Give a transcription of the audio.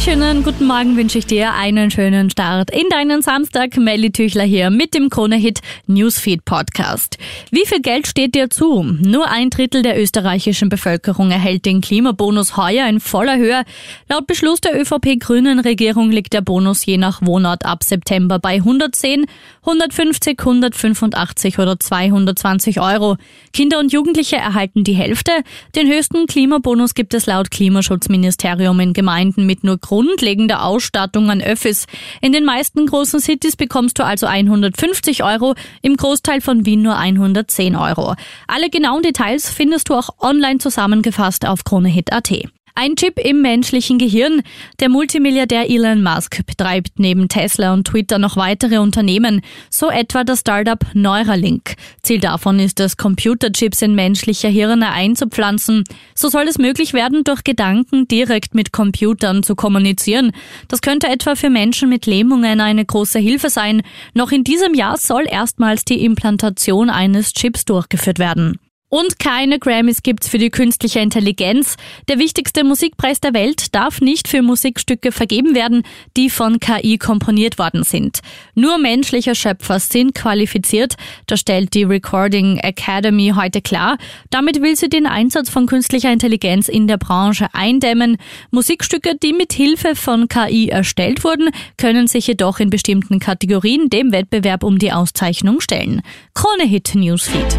Schönen guten Morgen wünsche ich dir einen schönen Start in deinen Samstag. Melly Tüchler hier mit dem Krone-Hit Newsfeed Podcast. Wie viel Geld steht dir zu? Nur ein Drittel der österreichischen Bevölkerung erhält den Klimabonus heuer in voller Höhe. Laut Beschluss der ÖVP-Grünen Regierung liegt der Bonus je nach Wohnort ab September bei 110, 150, 185 oder 220 Euro. Kinder und Jugendliche erhalten die Hälfte. Den höchsten Klimabonus gibt es laut Klimaschutzministerium in Gemeinden mit nur grundlegender Ausstattung an Öffis. In den meisten großen Cities bekommst du also 150 Euro, im Großteil von Wien nur 110 Euro. Alle genauen Details findest du auch online zusammengefasst auf kronehit.at. Ein Chip im menschlichen Gehirn. Der Multimilliardär Elon Musk betreibt neben Tesla und Twitter noch weitere Unternehmen, so etwa das Startup Neuralink. Ziel davon ist es, Computerchips in menschliche Hirne einzupflanzen. So soll es möglich werden, durch Gedanken direkt mit Computern zu kommunizieren. Das könnte etwa für Menschen mit Lähmungen eine große Hilfe sein. Noch in diesem Jahr soll erstmals die Implantation eines Chips durchgeführt werden. Und keine Grammys gibt's für die künstliche Intelligenz. Der wichtigste Musikpreis der Welt darf nicht für Musikstücke vergeben werden, die von KI komponiert worden sind. Nur menschliche Schöpfer sind qualifiziert, das stellt die Recording Academy heute klar. Damit will sie den Einsatz von künstlicher Intelligenz in der Branche eindämmen. Musikstücke, die mit Hilfe von KI erstellt wurden, können sich jedoch in bestimmten Kategorien dem Wettbewerb um die Auszeichnung stellen. Krone Hit Newsfeed.